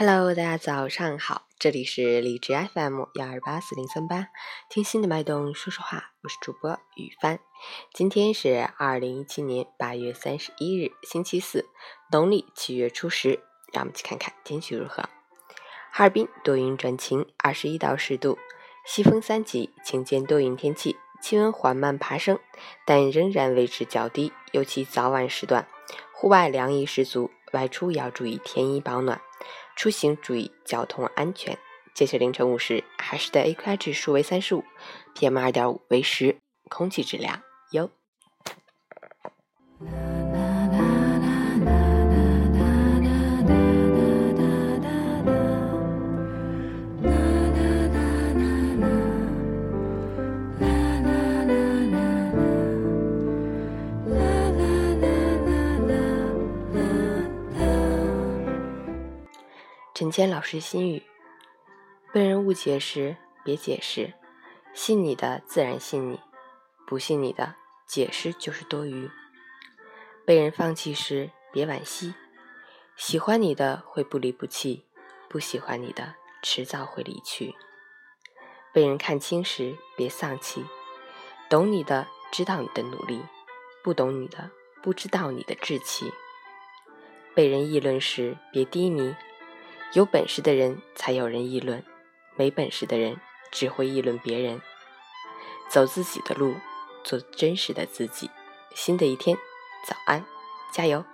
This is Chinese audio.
Hello，大家早上好，这里是荔枝 FM 幺二八四零三八，听心的脉动说说话，我是主播雨帆。今天是二零一七年八月三十一日，星期四，农历七月初十。让我们去看看天气如何。哈尔滨多云转晴，二十一到十度，西风三级，晴间多云天气，气温缓慢爬升，但仍然维持较低，尤其早晚时段，户外凉意十足，外出要注意添衣保暖。出行注意交通安全。截止凌晨五时，海市的 AQI 指数为三十五，PM 二点五为十，空气质量优。陈谦老师心语：被人误解时，别解释，信你的自然信你，不信你的解释就是多余。被人放弃时，别惋惜，喜欢你的会不离不弃，不喜欢你的迟早会离去。被人看清时，别丧气，懂你的知道你的努力，不懂你的不知道你的志气。被人议论时，别低迷。有本事的人才有人议论，没本事的人只会议论别人。走自己的路，做真实的自己。新的一天，早安，加油！